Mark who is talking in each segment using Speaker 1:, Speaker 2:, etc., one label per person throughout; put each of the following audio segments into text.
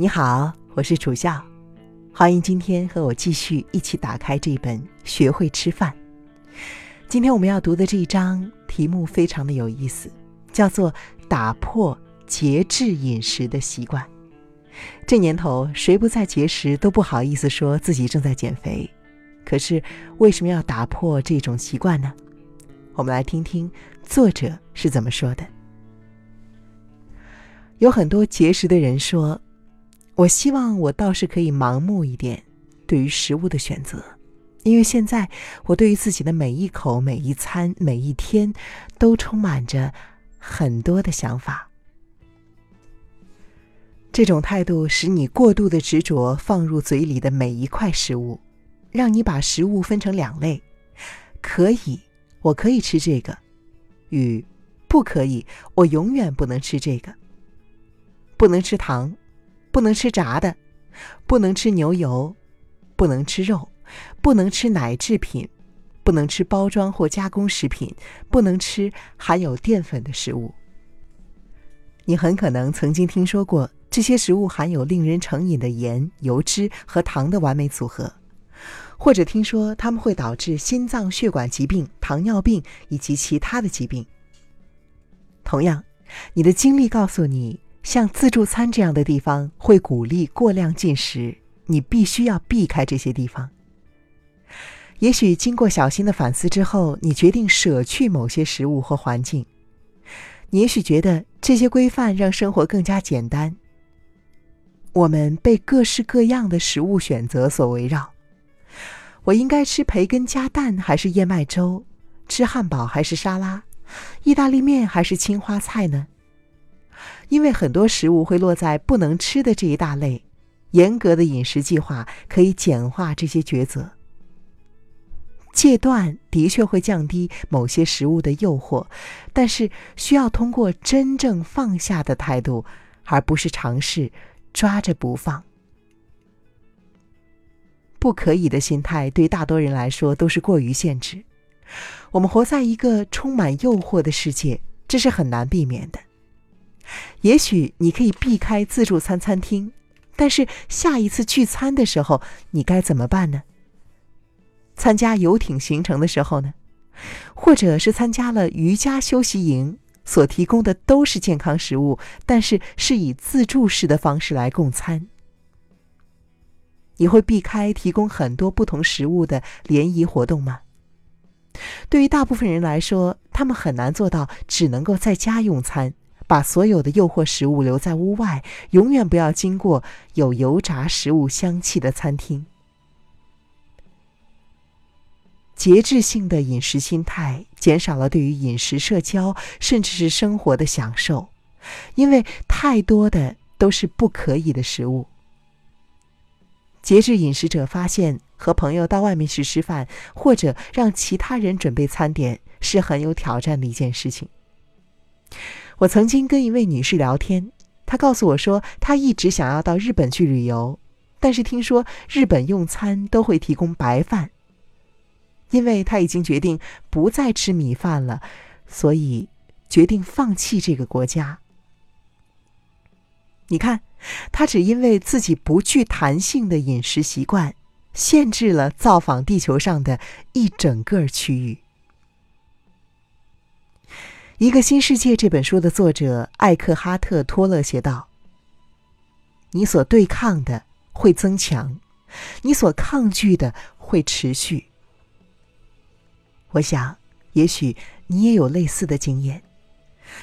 Speaker 1: 你好，我是楚笑，欢迎今天和我继续一起打开这本《学会吃饭》。今天我们要读的这一章题目非常的有意思，叫做“打破节制饮食的习惯”。这年头，谁不在节食都不好意思说自己正在减肥，可是为什么要打破这种习惯呢？我们来听听作者是怎么说的。有很多节食的人说。我希望我倒是可以盲目一点，对于食物的选择，因为现在我对于自己的每一口、每一餐、每一天，都充满着很多的想法。这种态度使你过度的执着放入嘴里的每一块食物，让你把食物分成两类：可以，我可以吃这个；与不可以，我永远不能吃这个。不能吃糖。不能吃炸的，不能吃牛油，不能吃肉，不能吃奶制品，不能吃包装或加工食品，不能吃含有淀粉的食物。你很可能曾经听说过这些食物含有令人成瘾的盐、油脂和糖的完美组合，或者听说它们会导致心脏血管疾病、糖尿病以及其他的疾病。同样，你的经历告诉你。像自助餐这样的地方会鼓励过量进食，你必须要避开这些地方。也许经过小心的反思之后，你决定舍去某些食物或环境。你也许觉得这些规范让生活更加简单。我们被各式各样的食物选择所围绕。我应该吃培根加蛋还是燕麦粥？吃汉堡还是沙拉？意大利面还是青花菜呢？因为很多食物会落在不能吃的这一大类，严格的饮食计划可以简化这些抉择。戒断的确会降低某些食物的诱惑，但是需要通过真正放下的态度，而不是尝试抓着不放。不可以的心态对大多人来说都是过于限制。我们活在一个充满诱惑的世界，这是很难避免的。也许你可以避开自助餐餐厅，但是下一次聚餐的时候，你该怎么办呢？参加游艇行程的时候呢？或者是参加了瑜伽休息营，所提供的都是健康食物，但是是以自助式的方式来供餐。你会避开提供很多不同食物的联谊活动吗？对于大部分人来说，他们很难做到只能够在家用餐。把所有的诱惑食物留在屋外，永远不要经过有油炸食物香气的餐厅。节制性的饮食心态减少了对于饮食、社交，甚至是生活的享受，因为太多的都是不可以的食物。节制饮食者发现，和朋友到外面去吃饭，或者让其他人准备餐点，是很有挑战的一件事情。我曾经跟一位女士聊天，她告诉我说，她一直想要到日本去旅游，但是听说日本用餐都会提供白饭，因为她已经决定不再吃米饭了，所以决定放弃这个国家。你看，她只因为自己不具弹性的饮食习惯，限制了造访地球上的一整个区域。《一个新世界》这本书的作者艾克哈特·托勒写道：“你所对抗的会增强，你所抗拒的会持续。”我想，也许你也有类似的经验。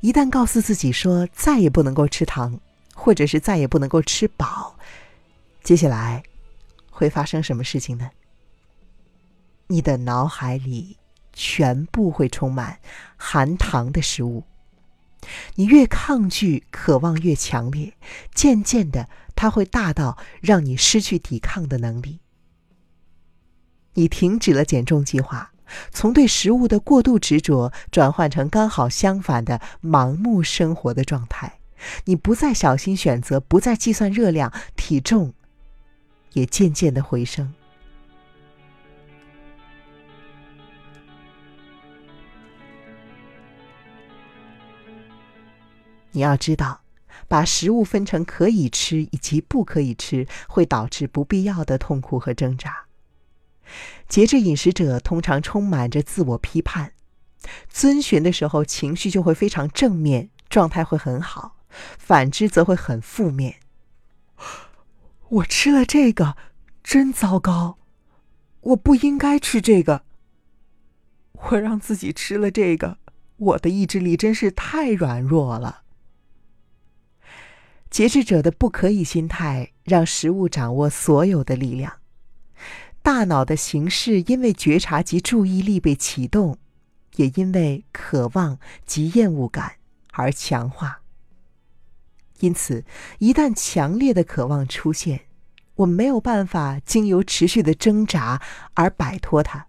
Speaker 1: 一旦告诉自己说再也不能够吃糖，或者是再也不能够吃饱，接下来会发生什么事情呢？你的脑海里。全部会充满含糖的食物。你越抗拒，渴望越强烈，渐渐的，它会大到让你失去抵抗的能力。你停止了减重计划，从对食物的过度执着转换成刚好相反的盲目生活的状态。你不再小心选择，不再计算热量，体重也渐渐的回升。你要知道，把食物分成可以吃以及不可以吃，会导致不必要的痛苦和挣扎。节制饮食者通常充满着自我批判，遵循的时候情绪就会非常正面，状态会很好；反之则会很负面。我吃了这个，真糟糕！我不应该吃这个。我让自己吃了这个，我的意志力真是太软弱了。节制者的不可以心态，让食物掌握所有的力量。大脑的形式因为觉察及注意力被启动，也因为渴望及厌恶感而强化。因此，一旦强烈的渴望出现，我们没有办法经由持续的挣扎而摆脱它。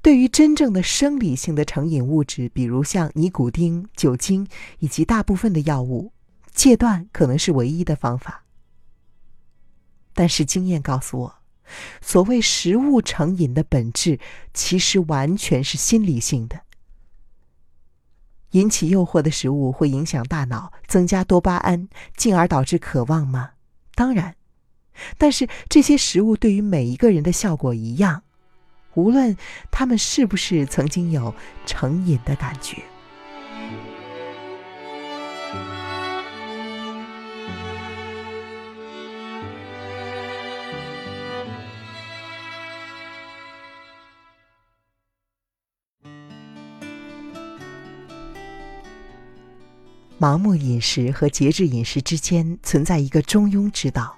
Speaker 1: 对于真正的生理性的成瘾物质，比如像尼古丁、酒精以及大部分的药物。戒断可能是唯一的方法，但是经验告诉我，所谓食物成瘾的本质，其实完全是心理性的。引起诱惑的食物会影响大脑，增加多巴胺，进而导致渴望吗？当然，但是这些食物对于每一个人的效果一样，无论他们是不是曾经有成瘾的感觉。盲目饮食和节制饮食之间存在一个中庸之道，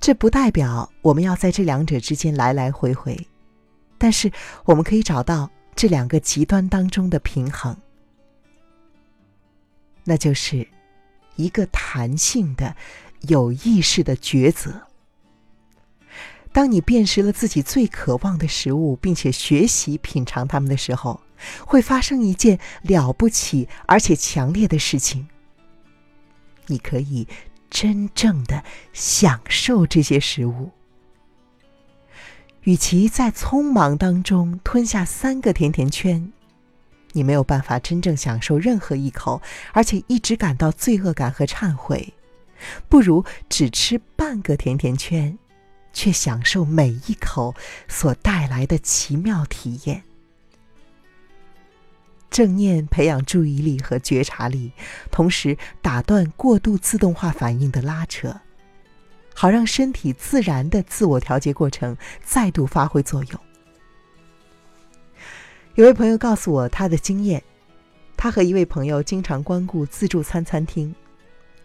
Speaker 1: 这不代表我们要在这两者之间来来回回，但是我们可以找到这两个极端当中的平衡，那就是一个弹性的、有意识的抉择。当你辨识了自己最渴望的食物，并且学习品尝它们的时候。会发生一件了不起而且强烈的事情。你可以真正的享受这些食物。与其在匆忙当中吞下三个甜甜圈，你没有办法真正享受任何一口，而且一直感到罪恶感和忏悔，不如只吃半个甜甜圈，却享受每一口所带来的奇妙体验。正念培养注意力和觉察力，同时打断过度自动化反应的拉扯，好让身体自然的自我调节过程再度发挥作用。有位朋友告诉我他的经验，他和一位朋友经常光顾自助餐餐厅，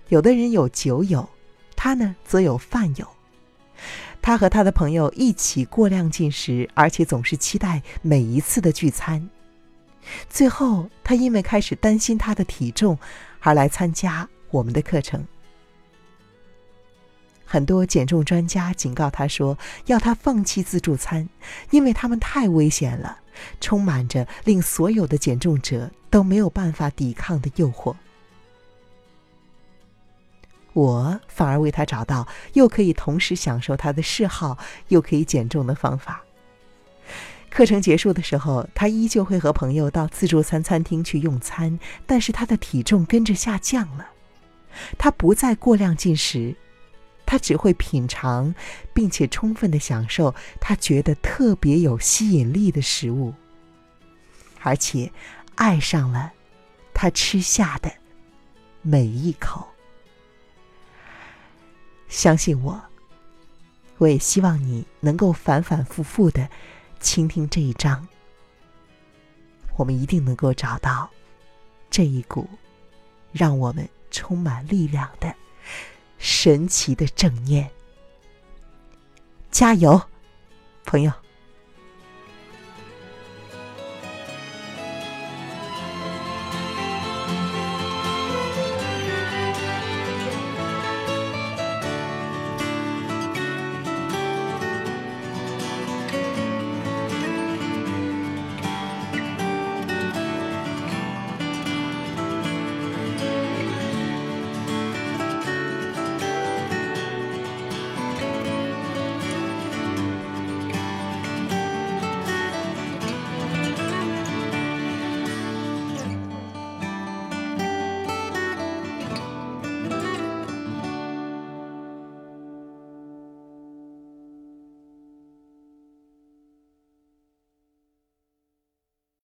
Speaker 1: 有的人有酒友，他呢则有饭友。他和他的朋友一起过量进食，而且总是期待每一次的聚餐。最后，他因为开始担心他的体重，而来参加我们的课程。很多减重专家警告他说，要他放弃自助餐，因为他们太危险了，充满着令所有的减重者都没有办法抵抗的诱惑。我反而为他找到又可以同时享受他的嗜好，又可以减重的方法。课程结束的时候，他依旧会和朋友到自助餐餐厅去用餐，但是他的体重跟着下降了。他不再过量进食，他只会品尝，并且充分的享受他觉得特别有吸引力的食物，而且爱上了他吃下的每一口。相信我，我也希望你能够反反复复的。倾听这一章，我们一定能够找到这一股让我们充满力量的神奇的正念。加油，朋友！